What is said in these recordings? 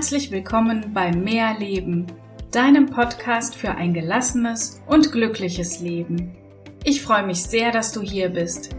Herzlich willkommen bei Mehr Leben, deinem Podcast für ein gelassenes und glückliches Leben. Ich freue mich sehr, dass du hier bist.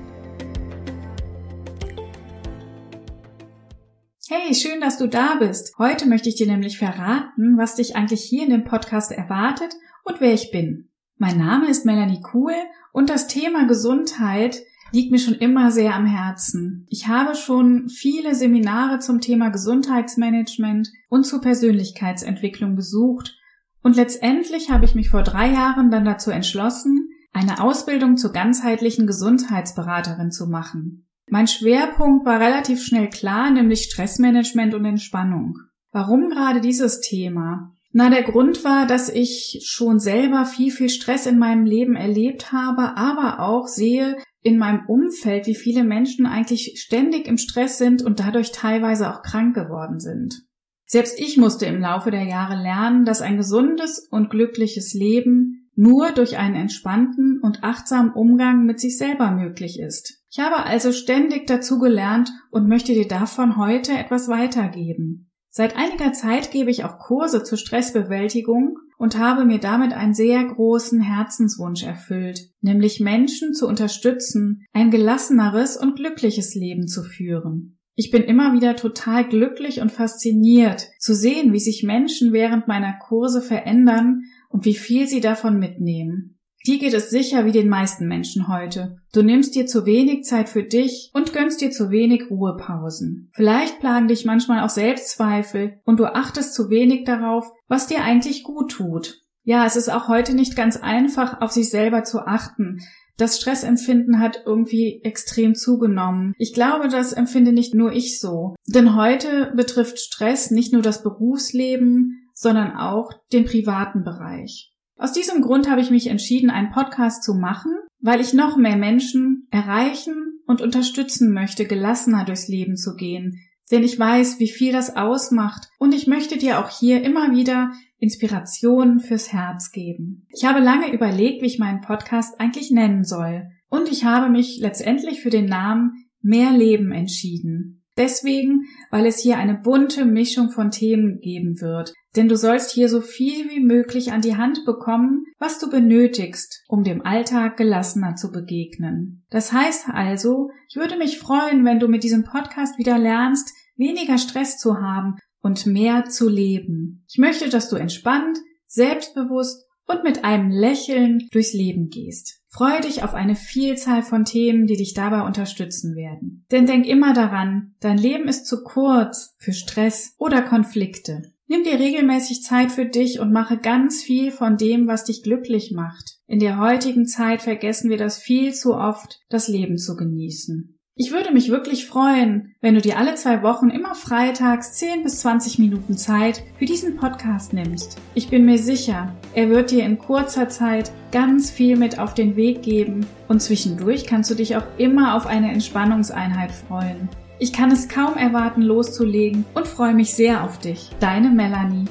Hey, schön, dass du da bist. Heute möchte ich dir nämlich verraten, was dich eigentlich hier in dem Podcast erwartet und wer ich bin. Mein Name ist Melanie Kuhl und das Thema Gesundheit liegt mir schon immer sehr am Herzen. Ich habe schon viele Seminare zum Thema Gesundheitsmanagement und zur Persönlichkeitsentwicklung besucht und letztendlich habe ich mich vor drei Jahren dann dazu entschlossen, eine Ausbildung zur ganzheitlichen Gesundheitsberaterin zu machen. Mein Schwerpunkt war relativ schnell klar, nämlich Stressmanagement und Entspannung. Warum gerade dieses Thema? Na, der Grund war, dass ich schon selber viel, viel Stress in meinem Leben erlebt habe, aber auch sehe, in meinem Umfeld, wie viele Menschen eigentlich ständig im Stress sind und dadurch teilweise auch krank geworden sind. Selbst ich musste im Laufe der Jahre lernen, dass ein gesundes und glückliches Leben nur durch einen entspannten und achtsamen Umgang mit sich selber möglich ist. Ich habe also ständig dazu gelernt und möchte dir davon heute etwas weitergeben. Seit einiger Zeit gebe ich auch Kurse zur Stressbewältigung und habe mir damit einen sehr großen Herzenswunsch erfüllt, nämlich Menschen zu unterstützen, ein gelasseneres und glückliches Leben zu führen. Ich bin immer wieder total glücklich und fasziniert zu sehen, wie sich Menschen während meiner Kurse verändern und wie viel sie davon mitnehmen. Dir geht es sicher wie den meisten Menschen heute. Du nimmst dir zu wenig Zeit für dich und gönnst dir zu wenig Ruhepausen. Vielleicht plagen dich manchmal auch Selbstzweifel und du achtest zu wenig darauf, was dir eigentlich gut tut. Ja, es ist auch heute nicht ganz einfach, auf sich selber zu achten. Das Stressempfinden hat irgendwie extrem zugenommen. Ich glaube, das empfinde nicht nur ich so. Denn heute betrifft Stress nicht nur das Berufsleben, sondern auch den privaten Bereich. Aus diesem Grund habe ich mich entschieden, einen Podcast zu machen, weil ich noch mehr Menschen erreichen und unterstützen möchte, gelassener durchs Leben zu gehen. Denn ich weiß, wie viel das ausmacht und ich möchte dir auch hier immer wieder Inspiration fürs Herz geben. Ich habe lange überlegt, wie ich meinen Podcast eigentlich nennen soll und ich habe mich letztendlich für den Namen Mehr Leben entschieden. Deswegen, weil es hier eine bunte Mischung von Themen geben wird. Denn du sollst hier so viel wie möglich an die Hand bekommen, was du benötigst, um dem Alltag gelassener zu begegnen. Das heißt also, ich würde mich freuen, wenn du mit diesem Podcast wieder lernst, weniger Stress zu haben und mehr zu leben. Ich möchte, dass du entspannt, selbstbewusst und mit einem Lächeln durchs Leben gehst. Freue dich auf eine Vielzahl von Themen, die dich dabei unterstützen werden. Denn denk immer daran, dein Leben ist zu kurz für Stress oder Konflikte. Nimm dir regelmäßig Zeit für dich und mache ganz viel von dem, was dich glücklich macht. In der heutigen Zeit vergessen wir das viel zu oft, das Leben zu genießen. Ich würde mich wirklich freuen, wenn du dir alle zwei Wochen immer freitags 10 bis 20 Minuten Zeit für diesen Podcast nimmst. Ich bin mir sicher, er wird dir in kurzer Zeit ganz viel mit auf den Weg geben und zwischendurch kannst du dich auch immer auf eine Entspannungseinheit freuen. Ich kann es kaum erwarten loszulegen und freue mich sehr auf dich. Deine Melanie.